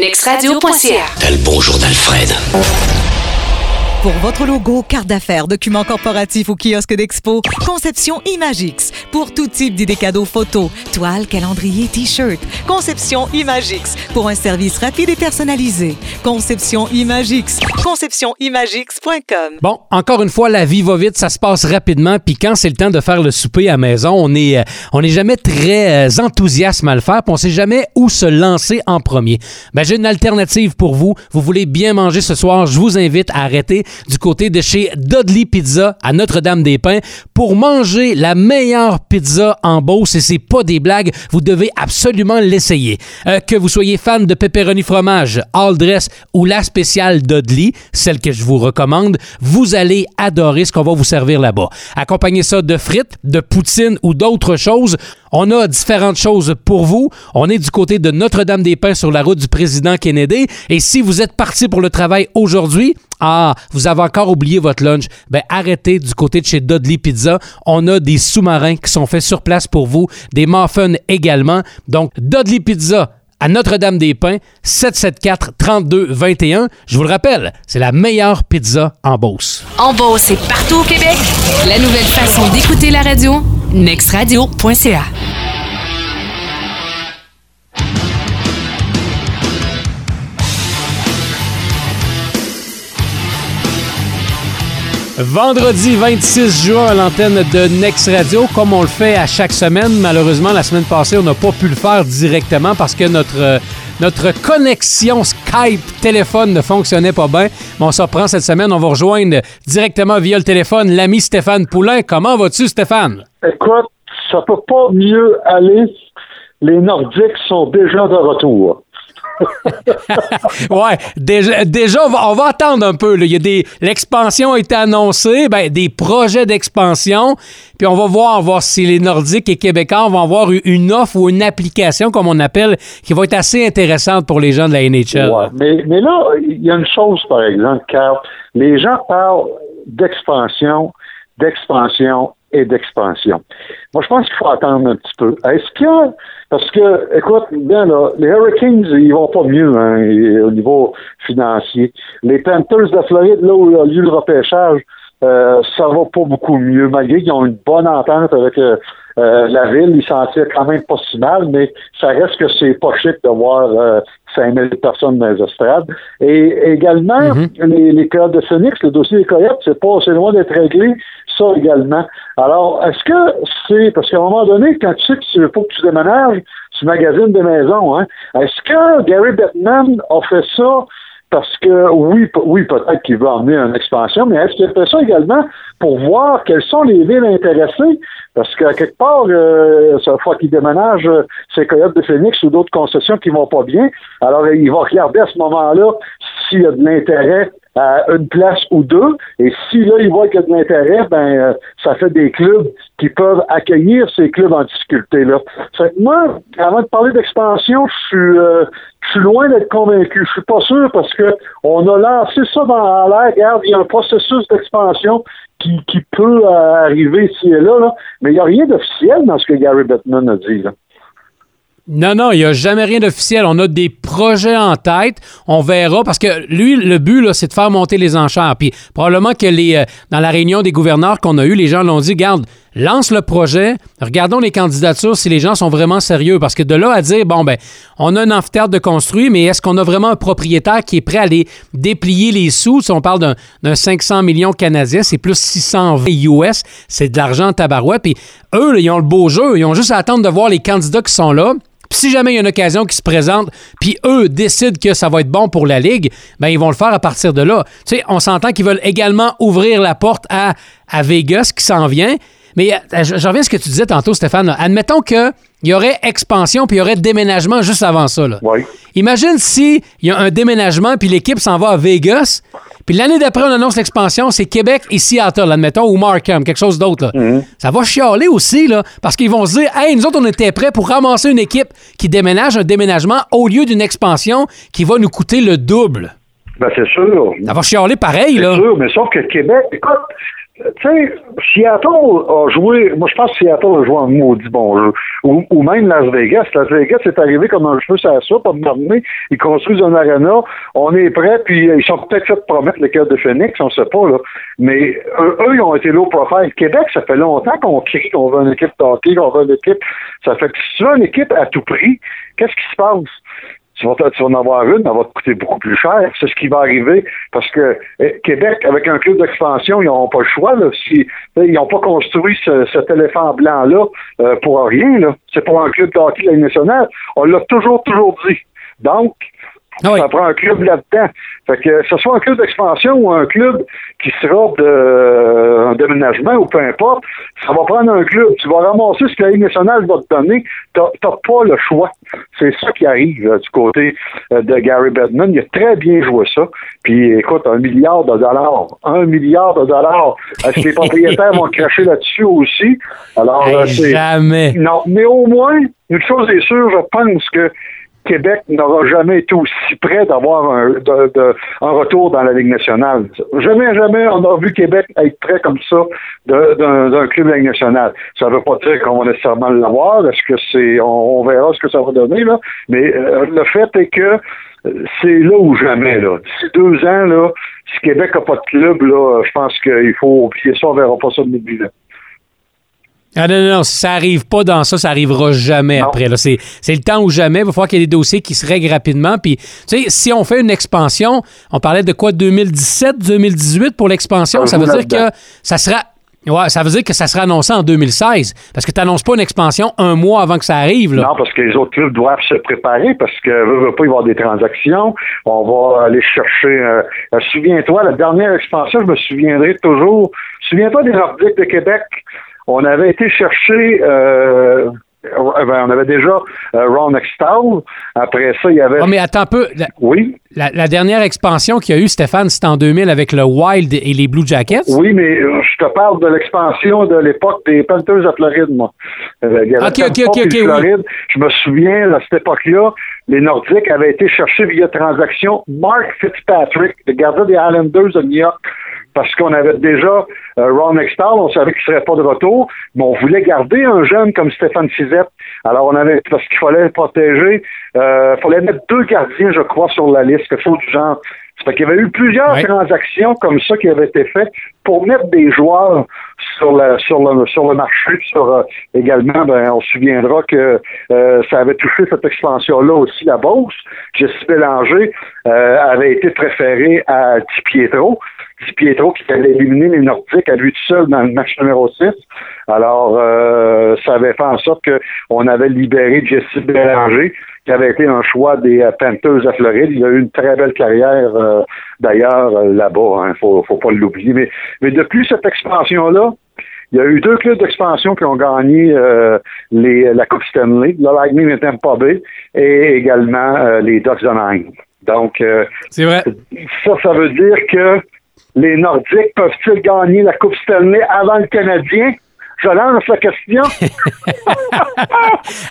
nextradio.ca. T'as le bonjour d'Alfred. Pour votre logo, carte d'affaires, document corporatif ou kiosque d'expo, Conception Imagix. Pour tout type d'idées cadeaux photos, toile, calendrier, t-shirt. Conception Imagix. Pour un service rapide et personnalisé. Conception Imagix. ConceptionImagix.com. Bon, encore une fois, la vie va vite, ça se passe rapidement, puis quand c'est le temps de faire le souper à maison, on est, euh, on est jamais très euh, enthousiaste à le faire, puis on sait jamais où se lancer en premier. Ben, j'ai une alternative pour vous. Vous voulez bien manger ce soir, je vous invite à arrêter du côté de chez Dudley Pizza à Notre-Dame-des-Pins pour manger la meilleure pizza en Beauce et c'est pas des blagues, vous devez absolument l'essayer. Euh, que vous soyez fan de pepperoni fromage, all dress ou la spéciale Dudley, celle que je vous recommande, vous allez adorer ce qu'on va vous servir là-bas. Accompagnez ça de frites, de poutine ou d'autres choses. On a différentes choses pour vous. On est du côté de Notre-Dame-des-Pins sur la route du président Kennedy. Et si vous êtes parti pour le travail aujourd'hui, ah, vous avez encore oublié votre lunch, ben arrêtez du côté de chez Dudley Pizza. On a des sous-marins qui sont faits sur place pour vous, des muffins également. Donc, Dudley Pizza, à Notre-Dame-des-Pins, 774-3221. Je vous le rappelle, c'est la meilleure pizza en Beauce. En Beauce et partout au Québec, la nouvelle façon d'écouter la radio, nextradio.ca. Vendredi 26 juin à l'antenne de Next Radio, comme on le fait à chaque semaine. Malheureusement, la semaine passée, on n'a pas pu le faire directement parce que notre, euh, notre connexion Skype téléphone ne fonctionnait pas bien. Mais on s'en reprend cette semaine. On va rejoindre directement via le téléphone l'ami Stéphane Poulain. Comment vas-tu, Stéphane? Écoute, ça peut pas mieux aller. Les Nordiques sont déjà de retour. ouais, déjà, déjà on, va, attendre un peu. là. Il y a des, l'expansion a été annoncée, ben, des projets d'expansion, puis on va voir, voir si les Nordiques et Québécois vont avoir une offre ou une application, comme on appelle, qui va être assez intéressante pour les gens de la NHL. Mais là, il y a une chose, par exemple, car les gens parlent d'expansion, d'expansion et d'expansion. Moi, je pense qu'il faut attendre un petit peu. Est-ce que, parce que, écoute, bien là, les Hurricanes, ils vont pas mieux hein, au niveau financier. Les Panthers de Floride, là où il y a lieu le repêchage, euh, ça va pas beaucoup mieux, malgré qu'ils ont une bonne entente avec euh, euh, la ville, ils s'en tirent quand même pas si mal, mais ça reste que c'est pas chic de voir euh, 5000 personnes dans les estrades. Et également, les, les Coyotes de Phoenix, le dossier des Coyotes, c'est pas, c'est loin d'être réglé, ça également. Alors, est-ce que c'est, parce qu'à un moment donné, quand tu sais qu'il faut que tu déménages, tu magasines des maisons, hein, est-ce que Gary Bettman a fait ça parce que oui, oui, peut-être qu'il veut emmener une expansion, mais est-ce qu'il fait ça également pour voir quelles sont les villes intéressées? Parce qu'à quelque part, euh, fois qu'il déménage euh, ces de Phoenix ou d'autres concessions qui vont pas bien. Alors, il va regarder à ce moment-là s'il y a de l'intérêt à une place ou deux. Et si là, il voit qu'il y a de l'intérêt, ben euh, ça fait des clubs qui peuvent accueillir ces clubs en difficulté là. Fait que moi, avant de parler d'expansion, je suis euh, je suis loin d'être convaincu. Je suis pas sûr parce que on a lancé ça dans l'air. Regarde, il y a un processus d'expansion qui, qui peut euh, arriver ici et là, là. mais il n'y a rien d'officiel dans ce que Gary Bettman a dit. Là. Non, non, il n'y a jamais rien d'officiel. On a des projets en tête. On verra parce que lui, le but, là, c'est de faire monter les enchères. Puis probablement que les, euh, dans la réunion des gouverneurs qu'on a eue, les gens l'ont dit, garde, lance le projet, regardons les candidatures si les gens sont vraiment sérieux. Parce que de là à dire, bon, ben, on a un amphithéâtre de construit, mais est-ce qu'on a vraiment un propriétaire qui est prêt à aller déplier les sous? Si on parle d'un, d'un 500 millions canadiens, c'est plus 620 US, c'est de l'argent en tabarouette. Puis eux, ils ont le beau jeu. Ils ont juste à attendre de voir les candidats qui sont là. Puis si jamais il y a une occasion qui se présente, puis eux décident que ça va être bon pour la Ligue, ben ils vont le faire à partir de là. Tu sais, on s'entend qu'ils veulent également ouvrir la porte à, à Vegas qui s'en vient. Mais euh, je, reviens à ce que tu disais tantôt, Stéphane. là. Admettons qu'il y aurait expansion puis il y aurait déménagement juste avant ça. Là. Oui. Imagine si il y a un déménagement puis l'équipe s'en va à Vegas. Puis l'année d'après, on annonce l'expansion, c'est Québec et Seattle, admettons, ou Markham, quelque chose d'autre. là. Ça va chialer aussi, là, parce qu'ils vont se dire, hey, nous autres, on était prêts pour ramasser une équipe qui déménage un déménagement au lieu d'une expansion qui va nous coûter le double. Ben, c'est sûr. Ça va chialer pareil, C'est là. sûr, mais sauf que Québec, écoute, tu sais, Seattle a joué, moi je pense que Seattle a joué un maudit bon jeu. Ou, même Las Vegas. Las Vegas est arrivé comme un cheveu sur la soupe, à un ils construisent un arena, on est prêt, puis ils sont peut-être fait promettre le cœur de Phoenix, on sait pas, là. Mais eux, ils ont été low profile. Québec, ça fait longtemps qu'on crie qu'on veut une équipe de qu'on veut une équipe. Ça fait que si tu veux une équipe à tout prix, qu'est-ce qui se passe? Tu vas, tu vas en avoir une, elle va te coûter beaucoup plus cher. C'est ce qui va arriver parce que eh, Québec, avec un club d'expansion, ils n'auront pas le choix. Là, si, ils n'ont pas construit ce, cet éléphant blanc-là euh, pour rien. Là. C'est pour un club de hockey nationale. On l'a toujours, toujours dit. Donc, ah Ça prend un club là-dedans. Fait que ce soit un club d'expansion ou un club qui sera de un déménagement ou peu importe, ça va prendre un club. Tu vas ramasser ce que la Ligue nationale va te donner. Tu n'as pas le choix. C'est ça qui arrive du côté euh, de Gary Bedman. Il a très bien joué ça. Puis écoute, un milliard de dollars. Un milliard de dollars. Est-ce que les propriétaires vont cracher là-dessus aussi? Alors, euh, jamais. Non, mais au moins, une chose est sûre, je pense que Québec n'aura jamais été aussi près d'avoir un, retour dans la Ligue nationale. Jamais, jamais on a vu Québec être prêt comme ça d'un club de la Ligue nationale. Ça ne veut pas dire qu'on va nécessairement l'avoir. Est-ce que c'est. On, verra ce que ça va donner, là. Mais euh, le fait est que euh, c'est là ou jamais, là. D'ici deux ans, là, si Québec n'a pas de club, là, je pense qu'il faut oublier ça, on verra pas ça de là. Ah non, non, non, si ça n'arrive pas dans ça, ça n'arrivera jamais après. C'est, c'est le temps ou jamais. Il va falloir qu'il y ait des dossiers qui se règlent rapidement. Puis, tu sais, si on fait une expansion, on parlait de quoi, 2017, 2018 pour l'expansion, ça veut dire que ça sera. Ouais, ça veut dire que ça sera annoncé en 2016. Parce que tu n'annonces pas une expansion un mois avant que ça arrive. Là. Non, parce que les autres clubs doivent se préparer parce que ne veut pas y avoir des transactions. On va aller chercher. Euh, euh, souviens-toi, la dernière expansion, je me souviendrai toujours. Souviens-toi des Nordiques de Québec on avait été chercher euh, ben, on avait déjà euh, Ron Extall. Après ça, il y avait. Oh, mais attends un peu. oui. La, dernière expansion qu'il y a eu, Stéphane, c'était en 2000 avec le Wild et les Blue Jackets? Oui, mais euh, je te parle de l'expansion de l'époque des Panthers à Floride, moi. Euh, ok, ok, ok, ok. Floride. Je me souviens, à cette époque-là, les Nordiques avaient été chercher via transaction Mark Fitzpatrick, le gardien des Islanders de New York parce qu'on avait déjà euh, Ron Extall, on savait qu'il serait pas de retour, mais on voulait garder un jeune comme Stéphane Cizette. Alors on avait parce qu'il fallait protéger, euh, il fallait mettre deux gardiens, je crois, sur la liste, quelque chose du genre. C'est qu'il y avait eu plusieurs transactions comme ça qui avaient été faites pour mettre des joueurs sur le sur le sur le marché. Sur euh, également, ben, on se souviendra que ça avait touché cette expansion-là aussi la bourse. Jesse Bélanger avait été préféré à Di Pietro. Di Pietro qui avait éliminé les Nordiques à lui tout seul dans le match numéro 6. Alors, euh, ça avait fait en sorte qu'on avait libéré Jesse Bélanger, qui avait été un choix des euh, Panthers à Floride. Il a eu une très belle carrière, euh, d'ailleurs, là-bas. Il hein, faut, faut pas l'oublier. Mais, mais depuis cette expansion-là, il y a eu deux clubs d'expansion qui ont gagné les, la Coupe Stanley, le Lightning et Tampa Bay, et également les Ducks d'Anaheim. Donc, c'est vrai. ça, ça veut dire que les Nordiques peuvent-ils gagner la Coupe Stanley avant le Canadien? Je lance la question.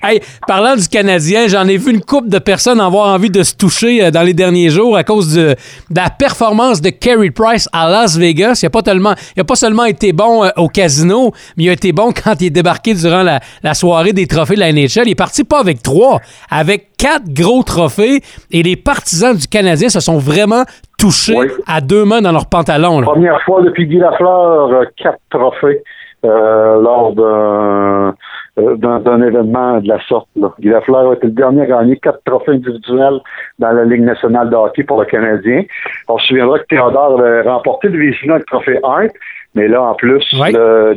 hey, parlant du Canadien, j'en ai vu une couple de personnes avoir envie de se toucher euh, dans les derniers jours à cause de, la performance de Carey Price à Las Vegas. Il n'a pas, tellement, il a pas seulement été bon euh, au casino, mais il a été bon quand il est débarqué durant la, soirée des trophées de la NHL. Il est parti pas avec trois, avec quatre gros trophées et les partisans du Canadien se sont vraiment touchés à deux mains dans leurs pantalons. Première fois depuis Guy Lafleur, euh, quatre trophées. Euh, lors euh, d'un événement de la sorte. Là. Guy Lafleur a été le dernier à gagner quatre trophées individuels dans la Ligue nationale de hockey pour le Canadien. On se souviendra que Théodore avait remporté le le trophée Hart, mais là, en plus,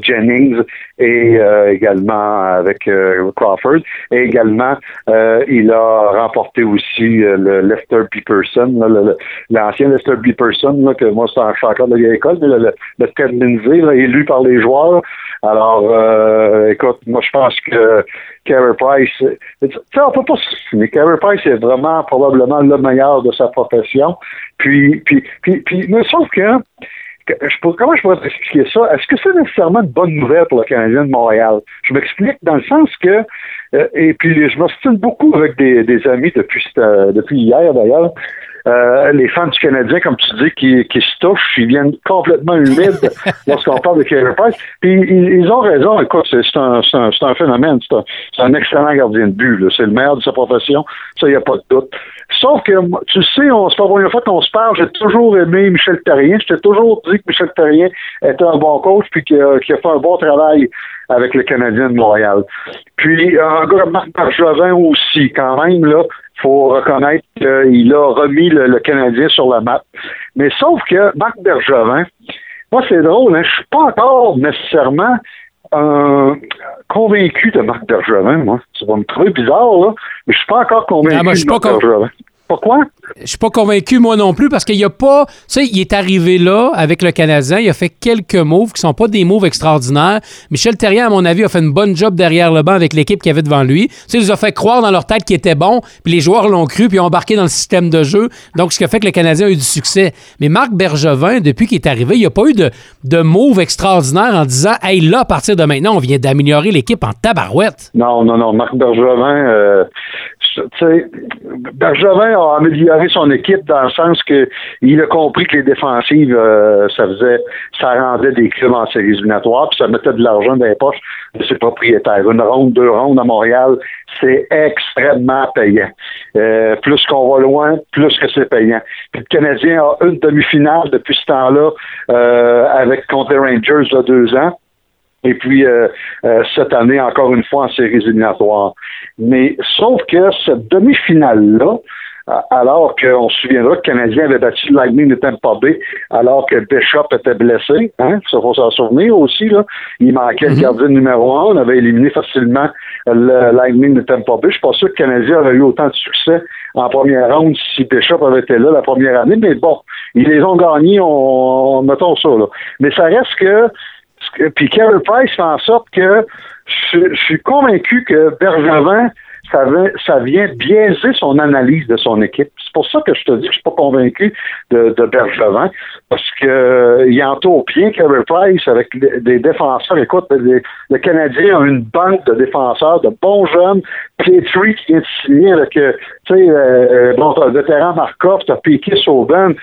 Jennings et euh, également avec euh, Crawford. Et également, euh, il a remporté aussi le Lester Peterson, l'ancien Lester Peterson, que moi, c'est encore de la vieille école, mais le, le Ted Lindsay, élu par les joueurs. Alors, écoute, moi, je pense que Carey Price, on peut pas mais Carey Price est vraiment probablement le meilleur de sa profession. Puis, puis, puis, puis mais sauf que comment je pourrais expliquer ça? Est-ce que c'est nécessairement une bonne nouvelle pour le Canadien de Montréal? Je m'explique dans le sens que, euh, et puis je m'ostine beaucoup avec des, amis depuis, depuis hier d'ailleurs, euh, les fans du Canadien, comme tu dis, qui, qui se touchent, ils viennent complètement humides lorsqu'on parle de Carey Price. Puis ils, ont raison. Écoute, c'est un, un, un, phénomène. C'est un, excellent gardien de but. C'est le meilleur de sa profession. Ça, il n'y a pas de doute. Sauf que, tu sais, on, c'est pas la première fois qu'on se parle. J'ai toujours aimé Michel Terrien. Je t'ai toujours dit que Michel Terrien était un bon coach puis qu'il a, fait un bon travail avec le Canadien de Montréal. Puis, un gars Marc Bergevin aussi, quand même, là, faut reconnaître qu'il a remis le, Canadien sur la map. Mais sauf que Marc Bergevin, moi, c'est drôle, hein, je suis pas encore nécessairement euh, convaincu de Marc Bergevin, moi. Ça va me trouver bizarre, là, mais je suis pas encore convaincu ah, de Marc Bergevin. Pourquoi? Je suis pas convaincu, moi non plus, parce qu'il n'y a pas. Tu sais, il est arrivé là avec le Canadien, il a fait quelques moves qui sont pas des moves extraordinaires. Michel Terrien, à mon avis, a fait une bonne job derrière le banc avec l'équipe qu'il avait devant lui. Tu sais, il les a fait croire dans leur tête qu'il était bon, puis les joueurs l'ont cru, puis ont embarqué dans le système de jeu. Donc, ce qui a fait que le Canadien a eu du succès. Mais Marc Bergevin, depuis qu'il est arrivé, il n'y a pas eu de, de move extraordinaire en disant, hey, là, à partir de maintenant, on vient d'améliorer l'équipe en tabarouette. Non, non, non. Marc Bergevin, euh, Bergevin a amélioré son équipe dans le sens que il a compris que les défensives, euh, ça faisait, ça rendait des clubs en séries éliminatoires, puis ça mettait de l'argent dans les poches de ses propriétaires. Une ronde, deux rondes à Montréal, c'est extrêmement payant. Euh, plus qu'on va loin, plus que c'est payant. Puis le Canadien a une demi-finale depuis ce temps-là euh, avec contre Rangers il y a deux ans. Et puis euh, euh, cette année, encore une fois, en séries éliminatoires. Mais sauf que cette demi-finale-là, alors qu'on se souviendra que le Canadien avait battu le Lightning de Tampa Bay alors que Bishop était blessé. Hein? Ça faut s'en souvenir aussi. Là. Il manquait le mhm. gardien numéro un. On avait éliminé facilement le Lightning de Tampa Bay. Je suis pas sûr que le Canadien aurait eu autant de succès en première ronde si Bishop avait été là la première année. Mais bon, ils les ont gagnés, on, mettons ça. Là. Mais ça reste que puis Carey Price fait en sorte que je, suis convaincu que Bergevin, ça, vient biaiser son analyse de son équipe. C'est pour ça que je te dis que je suis pas convaincu de, Bergevin, parce que euh, il entoure bien Carey Price avec des défenseurs. Écoute, le Canadien a une banque de défenseurs, de bons jeunes. Petrie qui vient de avec, euh, tu sais, euh, bon, le vétéran Markov, piqué Sauben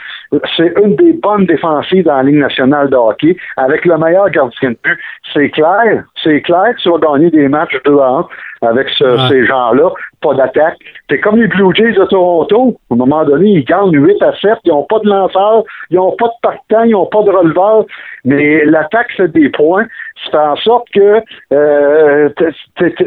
c'est une des bonnes défensives dans la Ligue nationale de hockey, avec le meilleur gardien de but. C'est clair, c'est clair que tu vas gagner des matchs de 1 avec ces gens-là, pas d'attaque. C'est comme les Blue Jays de Toronto. À un moment donné, ils gagnent 8 à 7, ils n'ont pas de lanceur, ils n'ont pas de partant, ils n'ont pas de releveur, mais l'attaque, c'est des points. Ça fait en sorte que euh,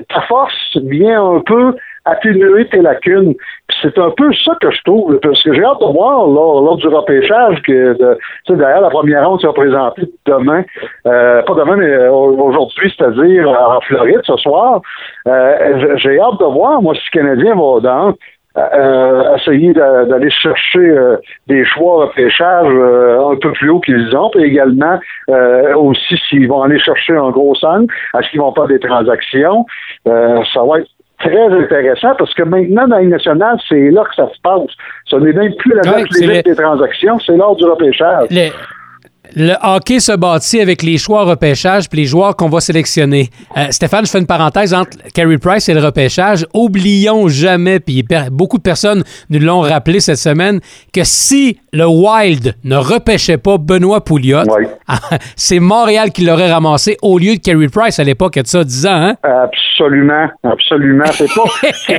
ta force vient un peu atténuer tes lacunes. C'est un peu ça que je trouve, parce que j'ai hâte de voir lors, du repêchage que de, derrière la première ronde sera présentée demain, euh, pas demain, mais euh, aujourd'hui, c'est-à-dire en Floride ce soir. Euh, j'ai hâte de voir, moi, si le Canadien va dans euh, essayer d'aller chercher des choix repêchage un peu plus haut qu'ils ont, et également aussi s'ils vont aller chercher un gros sang, est-ce qu'ils vont faire des transactions? ça va être très intéressant parce que maintenant, dans la nationale, c'est là que ça se passe. Ce n'est même plus la date limite des transactions, c'est lors du repêchage. Le hockey se bâtit avec les choix repêchage puis les joueurs qu'on va sélectionner. Euh, Stéphane, je fais une parenthèse entre Carey Price et le repêchage. Oublions jamais, puis beaucoup de personnes nous l'ont rappelé cette semaine, que si le Wild ne repêchait pas Benoît Pouliot, c'est Montréal qui l'aurait ramassé au lieu de Carey Price à l'époque, il y a ça 10 ans. Hein? Absolument, absolument. C'est pas,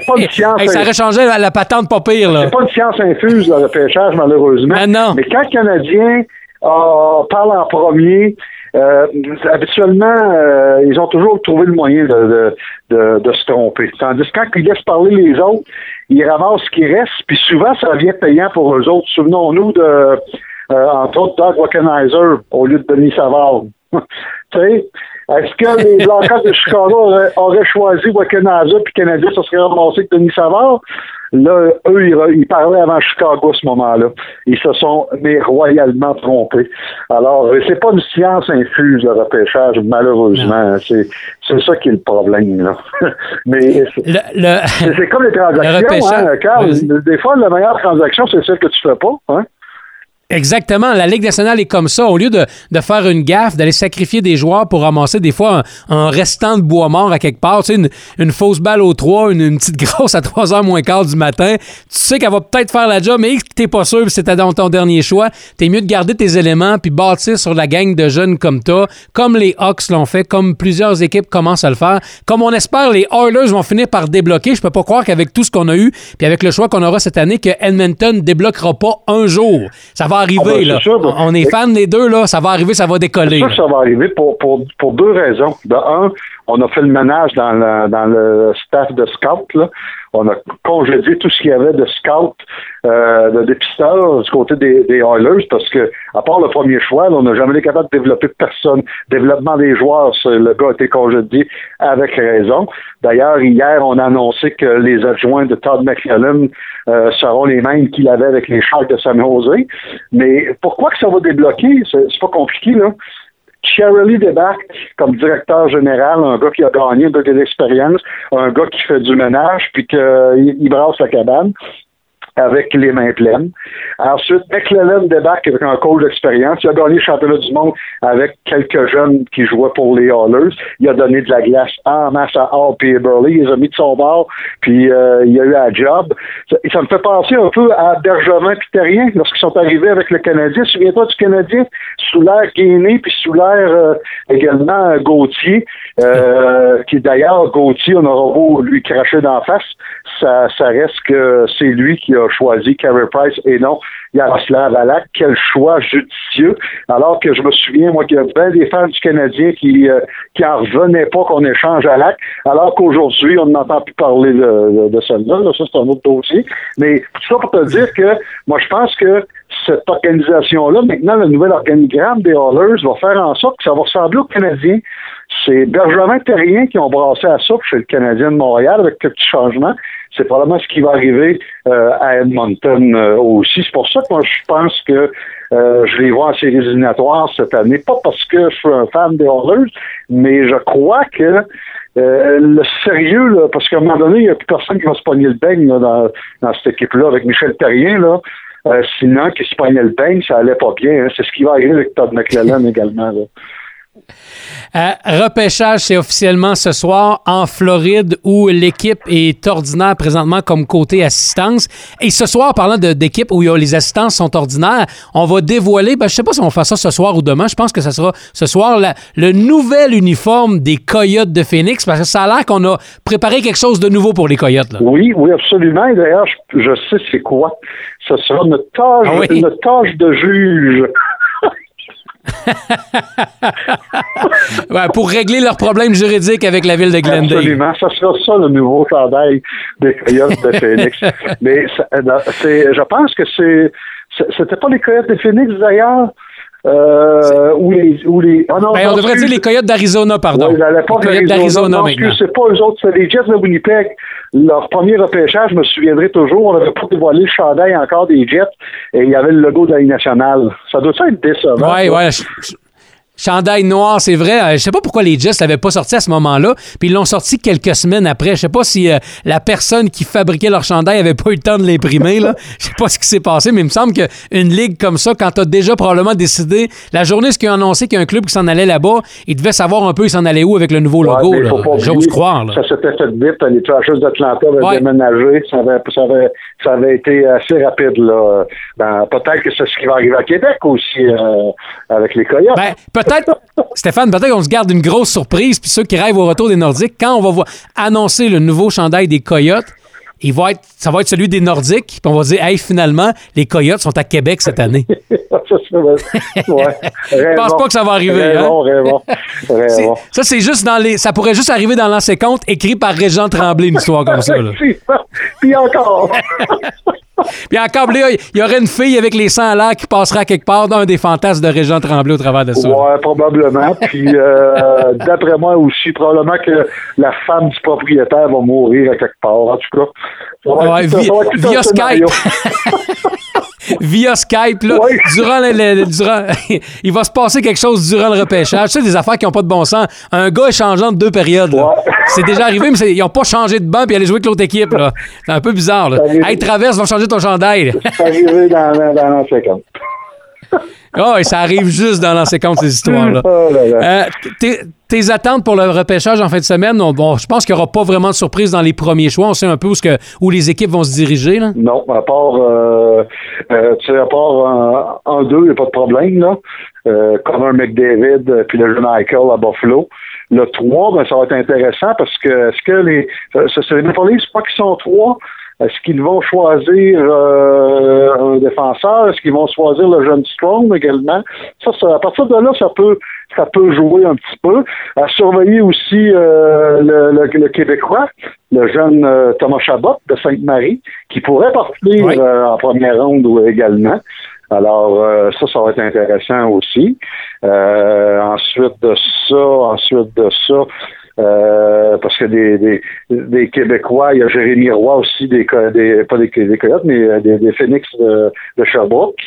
pas une science. ça aurait changé la, patente pas pire. C'est pas une science infuse, le repêchage, malheureusement. Mais non. Mais quand le Canadien euh, parle en premier. Euh, habituellement, euh, ils ont toujours trouvé le moyen de, de, de, se tromper. Tandis que quand ils laissent parler les autres, ils ramassent ce qui reste, puis souvent, ça devient payant pour eux autres. Souvenons-nous de, euh, entre autres, Doug Wackenheiser au lieu de Denis Savard. est-ce que les Blackhawks de Chicago auraient, choisi Wackenheiser puis Canadien, ça serait ramassé que Denis Savard? Là, eux, ils, parlaient avant Chicago à ce moment-là. Ils se sont mais royalement trompés. Alors, euh, c'est pas une science infuse, le repêchage, malheureusement. C'est, ça qui est le problème. Là. mais c'est, comme les transactions, hein, Carl. Des fois, la meilleure transaction, c'est celle que tu fais pas. Hein? Exactement. La Ligue nationale est comme ça. Au lieu de, de faire une gaffe, d'aller sacrifier des joueurs pour ramasser des fois un, restant de bois mort à quelque part, tu sais, une, une fausse balle au 3, une, petite grosse à 3h moins quart du matin, tu sais qu'elle va peut-être faire la job, mais t'es pas sûr, c'était dans ton dernier choix. T'es mieux de garder tes éléments puis bâtir sur la gang de jeunes comme toi, comme les Hawks l'ont fait, comme plusieurs équipes commencent à le faire. Comme on espère, les Oilers vont finir par débloquer. Je peux pas croire qu'avec tout ce qu'on a eu, puis avec le choix qu'on aura cette année, que Edmonton débloquera pas un jour. Ça va arriver, Ah ben, là. sûr, ben- on est fans des deux, là. Ça va arriver, ça va décoller. Sûr que ça va arriver pour, pour, pour deux raisons. De un, on a fait le ménage dans le, dans le staff de scout. Là. On a congédié tout ce qu'il y avait de scout, euh, de dépisteurs du côté des, des Oilers parce que, à part le premier choix, on n'a jamais été capable de développer personne. Développement des joueurs, le gars a été congédié avec raison. D'ailleurs, hier, on a annoncé que les adjoints de Todd McCallum euh, seront les mêmes qu'il avait avec les Sharks de San Jose. Mais pourquoi que ça va débloquer? C'est pas compliqué, là. Shirley débarque comme directeur général, un gars qui a gagné, de l'expérience, un gars qui fait du ménage, puis qu'il il brasse la cabane avec les mains pleines. Ensuite, McClellan débarque avec un coach d'expérience. Il a gagné le championnat du monde avec quelques jeunes qui jouaient pour les Hallers. Il a donné de la glace en masse à Hall et Burley. Il les a mis de son bord, puis euh, il a eu la job. Ça, ça me fait penser un peu à Bergevin et Terrien lorsqu'ils sont arrivés avec le Canadien. Souviens-toi du Canadien? Sous l'air Gainé, puis sous l'air euh, également Gauthier, euh, qui d'ailleurs, Gauthier, on aura beau lui cracher d'en face, ça, ça reste que c'est lui qui a choisi Carey Price et non Yaroslav Alak. Quel choix judicieux. Alors que je me souviens, moi, qu'il y a bien des fans du Canadien qui euh, qui en revenaient pas qu'on échange Alak, alors qu'aujourd'hui, on n'entend plus parler de, de, de celle-là. Là, ça, c'est un autre dossier. Mais tout ça pour te dire que moi, je pense que cette organisation-là, maintenant, le nouvel organigramme des Hallers va faire en sorte que ça va ressembler aux Canadiens. C'est Bergevin Terrien qui ont brassé à ça chez le Canadien de Montréal avec quelques changements. C'est probablement ce qui va arriver euh, à Edmonton euh, aussi. C'est pour ça que moi, je pense que euh, je les vois en séries cette année. Pas parce que je suis un fan des Hallers, mais je crois que le sérieux, parce qu'à un moment donné, il n'y a plus personne qui va se pogner le beigne dans cette équipe-là, avec Michel Terrien, là. Euh, sinon, qui se pognait le beigne, ça allait pas bien. hein. C'est ce qui va arriver avec Todd McClellan également. Là. Euh, repêchage, c'est officiellement ce soir en Floride où l'équipe est ordinaire présentement comme côté assistance. Et ce soir, parlant d'équipe où les assistances sont ordinaires, on va dévoiler, ben, je sais pas si on va faire ça ce soir ou demain, je pense que ça sera ce soir, la- le nouvel uniforme des Coyotes de Phoenix parce que ça a l'air qu'on a préparé quelque chose de nouveau pour les Coyotes. Là. Oui, oui, absolument. D'ailleurs, je, je sais c'est quoi. Ce sera notre tâche, Ah oui? notre tâche de juge. Pour régler leurs problèmes juridiques avec la ville de Glendale. Absolument. Ça sera ça le nouveau chandail des Coyotes de Phoenix. Mais euh, c'est, je pense que c'est, c'était pas les Coyotes de Phoenix d'ailleurs. Euh, ou les, ou les, ah non, Ben, on devrait dire les Coyotes d'Arizona, pardon. Oui, l'époque, les Coyotes d'Arizona c'est pas eux autres, c'est les Jets de Winnipeg. Leur premier repêchage, je me souviendrai toujours, on n'avait pas dévoilé le chandail encore des Jets et il y avait le logo de la Ligue nationale. Ça doit ça être décevant. Ouais, ça? Ouais. ch- ch- Chandail noir, c'est vrai. Euh, Je sais pas pourquoi les Jets l'avaient pas sorti à ce moment-là, puis ils l'ont sorti quelques semaines après. Je sais pas si euh, la personne qui fabriquait leur chandail avait pas eu le temps de l'imprimer. Je sais pas ce qui s'est passé, mais il me semble qu'une ligue comme ça, quand t'as déjà probablement décidé, la journée où ils ont annoncé qu'il y a un club qui s'en allait là-bas, ils devaient savoir un peu il s'en allait où avec le nouveau Ouais, logo. pas J'ose croire. là. Ça s'était fait vite. Les Trashers d'Atlanta avaient Ouais. déménagé. Ça avait, ça, avait, ça avait été assez rapide. là. Ben, peut-être que c'est ce qui va arriver à Québec aussi euh, avec les Coyotes. Ben, peut-être, Stéphane, peut-être qu'on se garde une grosse surprise, puis ceux qui rêvent au retour des Nordiques, quand on va voir annoncer le nouveau chandail des Coyotes, il va être, ça va être celui des Nordiques, puis on va dire, hey, finalement, les Coyotes sont à Québec cette année. ouais. Je pense pas que ça va arriver, hein? Raymond, Raymond, ça, c'est juste dans les. Ça pourrait juste arriver dans l'ancien compte, écrit par Régent Tremblay, une histoire comme ça. Là. Puis encore. Puis encore, là, il y aurait une fille avec les sangs à l'air qui passera quelque part dans un des fantasmes de Régent Tremblay au travers de ça. Ouais, probablement. Puis, euh, d'après moi aussi, probablement que la femme du propriétaire va mourir à quelque part. En tout cas, Ouais, via scénario. via Skype, là, Oui. durant, le, le- durant il va se passer quelque chose durant le repêchage. Tu sais, des affaires qui n'ont pas de bon sens. Un gars échangeant de deux périodes. là. Ouais. C'est déjà arrivé, mais c'est- ils n'ont pas changé de banc puis aller jouer avec l'autre équipe. là. C'est un peu bizarre. Là. Ça. Hey, Traverse, vont changer ton chandail. C'est arrivé dans, dans, dans l'an 50. Oh, et ça arrive juste dans la séquence ces histoires-là. Oh. Euh, tes, tes attentes pour le repêchage en fin de semaine, on- bon, je pense qu'il n'y aura pas vraiment de surprise dans les premiers choix. On sait un peu où, ce que, où les équipes vont se diriger. Là. Non, à part, euh, euh, tu sais, à part en, deux, il n'y a pas de problème, là. Euh, Connor McDavid, euh, puis le jeune Michael à Buffalo. Le 3, ben, ça va être intéressant parce que est-ce que les. c'est les Maple Leafs, pas qu'ils sont trois. Est-ce qu'ils vont choisir euh, un défenseur? Est-ce qu'ils vont choisir le jeune Strong également? Ça, ça, à partir de là, ça peut ça peut jouer un petit peu. À surveiller aussi euh, le, le- le Québécois, le jeune euh, Thomas Chabot de Sainte-Marie, qui pourrait partir Oui. euh, en première ronde également. Alors, euh, ça, ça va être intéressant aussi. Euh, ensuite de ça, ensuite de ça, euh, parce que des, des, des Québécois, il y a Jérémy Roy aussi, des, des pas des, des Coyotes, mais euh, des, des Phoenix de, de Sherbrooke.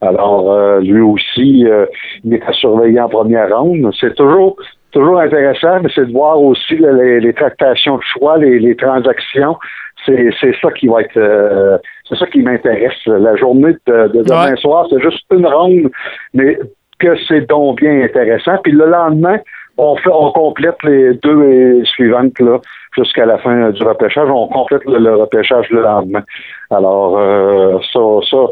Alors, euh, lui aussi, euh, il est à surveiller en première ronde. C'est toujours toujours intéressant, mais c'est de voir aussi là, les, les tractations de choix, les, les transactions. C'est c'est ça qui va être euh, c'est ça qui m'intéresse. La journée de, de demain Ouais. soir, c'est juste une ronde, mais que c'est donc bien intéressant. Puis le lendemain, on fait on complète les deux suivantes là jusqu'à la fin du repêchage. On complète le, repêchage le lendemain. Alors euh, ça, ça.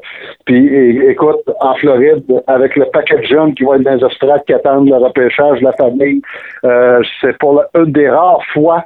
Puis écoute, en Floride, avec le paquet de jeunes qui vont être dans les estrades qui attendent le repêchage, la famille, euh, c'est pour une des rares fois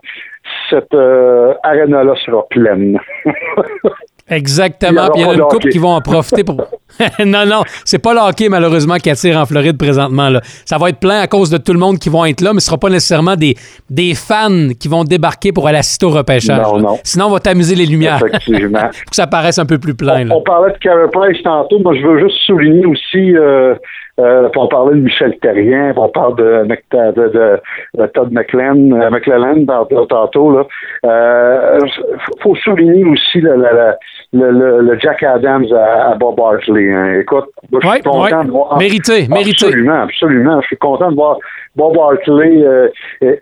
cette euh, arène-là sera pleine. Exactement. Il y aura Puis il y en a une couple qui vont en profiter pour. non, non, c'est pas le hockey, malheureusement, qui attire en Floride présentement. Là. Ça va être plein à cause de tout le monde qui vont être là, mais ce sera pas nécessairement des, des fans qui vont débarquer pour aller assister au repêchage. Non, non. Sinon, on va t'amuser les lumières pour Effectivement. que ça paraisse un peu plus plein. là. On, on parlait de Carey Price tantôt. Moi, je veux juste souligner aussi, euh, euh, puis on parlait de Michel Terrien, puis on parle de, de, de, de Todd McLean, euh, McLellan tantôt, là. Euh, faut souligner aussi le, le, le, le- Jack Adams à, à Bob Hartley. hein. Écoute, moi, je suis Ouais, content ouais. de voir. Mérité, mérité. Absolument, absolument. Je suis content de voir Bob Hartley. Euh, et-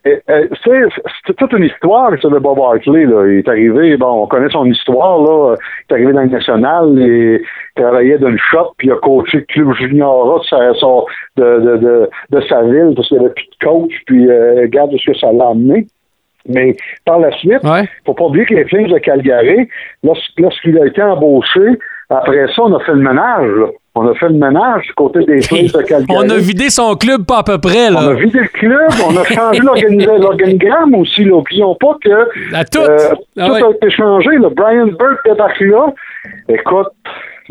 c'est toute une histoire, ça, de Bob Hartley. Là. Il est arrivé, bon, on connaît son histoire. Là. Il est arrivé dans le national et travaillait d'une shop, puis il a coaché le club junior de sa, son- de, de, de, de sa ville, parce qu'il n'y avait plus de coach, puis euh, regarde ce que ça l'a amené. Mais par la suite, Ouais. faut pas oublier que les Flames de Calgary, lors- lorsqu'il a été embauché, après ça, on a fait le ménage. là. On a fait le ménage du côté des Flames de Calgary. On a vidé son club pas à peu près. On a Là. vidé le club, on a changé l'organigramme aussi. Là. Oublions pas que À tout. euh, Ah tout ouais. a été changé. Là. Brian Burke débarque là. Écoute,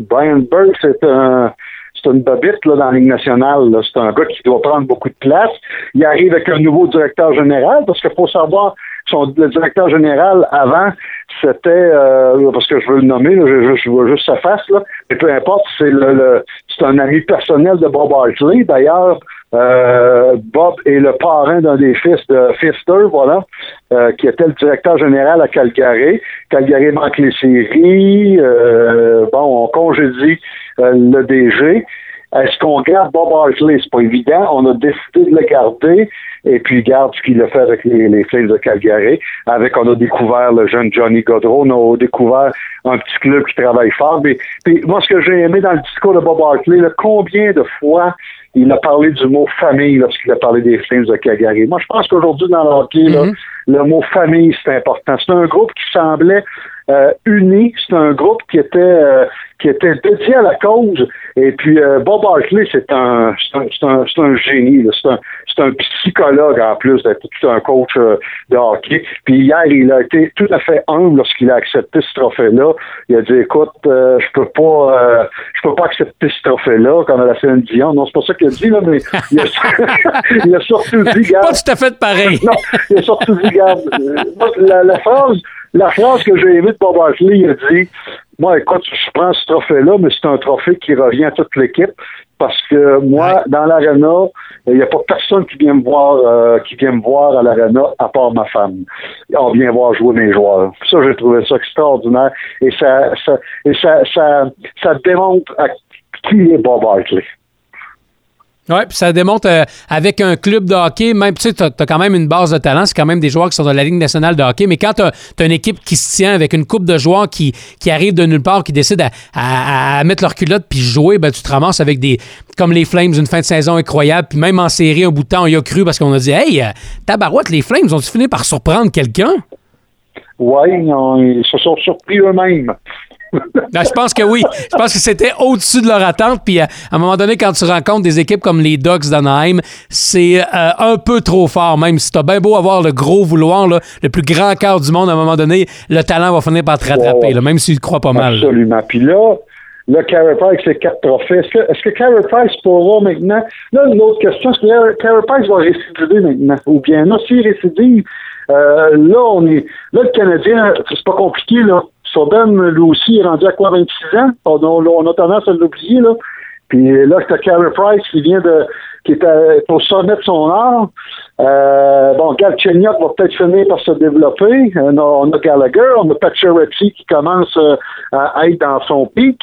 Brian Burke, c'est un c'est une bobite là, dans la Ligue nationale. C'est un gars qui doit prendre beaucoup de place. Il arrive avec un nouveau directeur général, parce qu'il faut savoir, son, le directeur général avant, c'était, euh, parce que je veux le nommer, là, je, je, vois juste sa face, là, mais peu importe, c'est le, le- c'est un ami personnel de Bob Hartley. D'ailleurs, euh, Bob est le parrain d'un des fils de Fister, voilà, euh, qui était le directeur général à Calgary. Calgary manque les séries. euh, bon, on congédie euh, le DG. Est-ce qu'on garde Bob Hartley? C'est pas évident. On a décidé de le garder. Et puis, garde ce qu'il a fait avec les, les Flames de Calgary. Avec, on a découvert le jeune Johnny Godreau. On a découvert un petit club qui travaille fort. Mais, moi, ce que j'ai aimé dans le discours de Bob Hartley, là, combien de fois il a parlé du mot famille lorsqu'il a parlé des Flames de Calgary. Moi, je pense qu'aujourd'hui, dans le là, le mot famille, c'est important. C'est un groupe qui semblait euh, uni. C'est un groupe qui était euh, qui était dédié à la cause. Et puis euh, Bob Hartley, c'est un c'est un, c'est un, un génie. C'est un c'est un psychologue en plus d'être tout un coach euh, de hockey. Puis hier, il a été tout à fait humble lorsqu'il a accepté ce trophée-là. Il a dit écoute, euh, je peux pas euh, je peux pas accepter ce trophée-là comme à la Céline Dion. Non, c'est pas ça qu'il a dit là, mais il a, il a surtout dit Pas tout à fait pareil. non, il a surtout dit, regarde, euh, la, la phrase, la phrase que j'ai aimée de Bob Hartley, il a dit, moi, écoute, je prends ce trophée-là, mais c'est un trophée qui revient à toute l'équipe. Parce que moi, Ouais. dans l'arena, il n'y a pas personne qui vient me voir, euh, qui vient me voir à l'arena à part ma femme. On vient voir jouer mes joueurs. Ça, j'ai trouvé ça extraordinaire. Et ça, ça, et ça, ça, ça démontre à qui est Bob Hartley. Oui, puis ça démontre euh, avec un club de hockey, même, tu sais, tu as, quand même une base de talent, c'est quand même des joueurs qui sont dans la Ligue nationale de hockey, mais quand tu as, une équipe qui se tient avec une coupe de joueurs qui, qui arrivent de nulle part, qui décident à, mettre leur culotte puis jouer, ben, tu te ramasses avec des. comme les Flames, une fin de saison incroyable, puis même en série, un bout de temps, on y a cru parce qu'on a dit, hey, euh, tabarouette, les Flames ont fini par surprendre quelqu'un? Oui, ils se sont surpris eux-mêmes. Ben, je pense que oui. Je pense que c'était au-dessus de leur attente. Puis euh, à, un moment donné, quand tu rencontres des équipes comme les Ducks d'Anaheim, c'est euh, un peu trop fort, même si t'as bien beau avoir le gros vouloir, le plus grand cœur du monde, à un moment donné, le talent va finir par te rattraper, même si tu crois pas mal. Absolument. Puis là, Là, Carey Price, c'est quatre trophées. Est-ce que, est-ce que Carey Price pourra maintenant. Là, une autre question, est-ce que Carey Price va récidiver maintenant? Ou bien, non, s'il récidive, euh, là, on est. Là, le Canadien, c'est pas compliqué, là. Sobem, lui aussi, est rendu à quoi, 26 ans? On a, tendance à l'oublier, là. Puis là, c'est Carey Price qui vient de. qui est pour sommet de son art. Euh, bon, Galchenyuk va peut-être finir par se développer. On a, on a Gallagher, on a Pacioretty qui commence euh, à être dans son pic.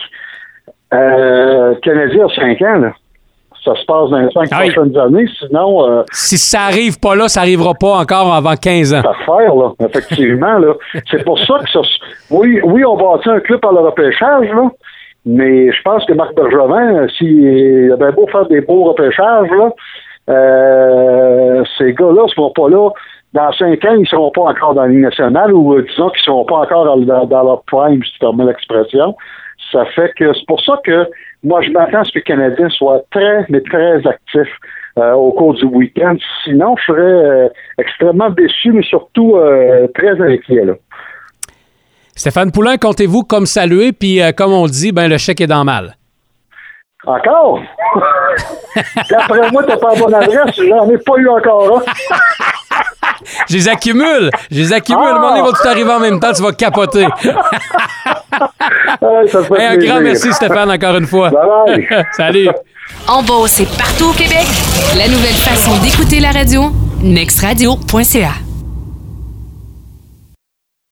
Euh, Canadien a 5 ans, là ça se passe dans les cinq prochaines années. Sinon. Euh, si ça arrive pas là, ça arrivera pas encore avant 15 ans. Ça faire, là, effectivement. là. C'est pour ça que ça. Oui, oui, on bâtit un club par le repêchage, là. Mais je pense que Marc Bergevin, s'il a bien beau faire des beaux repêchages, là, euh, ces gars-là ne seront pas là. Dans cinq ans, ils ne seront pas encore dans la Ligue nationale ou euh, disons qu'ils ne seront pas encore dans, dans leur prime, si tu permets l'expression. Ça fait que c'est pour ça que moi, je m'attends à ce que le Canadien soit très, mais très actif euh, au cours du week-end. Sinon, je serais euh, extrêmement déçu, mais surtout euh, très inquiet. Là. Stéphane Poulain, comptez-vous comme saluer, puis comme on dit, ben le chèque est dans mal? Encore? D'après moi, t'as pas la bonne adresse, j'en ai pas eu encore. je les accumule. Je les accumule. Ah! Le moment va tout arriver en même temps, tu vas capoter. un grand merci, Stéphane, encore une fois. Salut. En Beauce et partout au Québec, la nouvelle façon d'écouter la radio, nextradio.ca.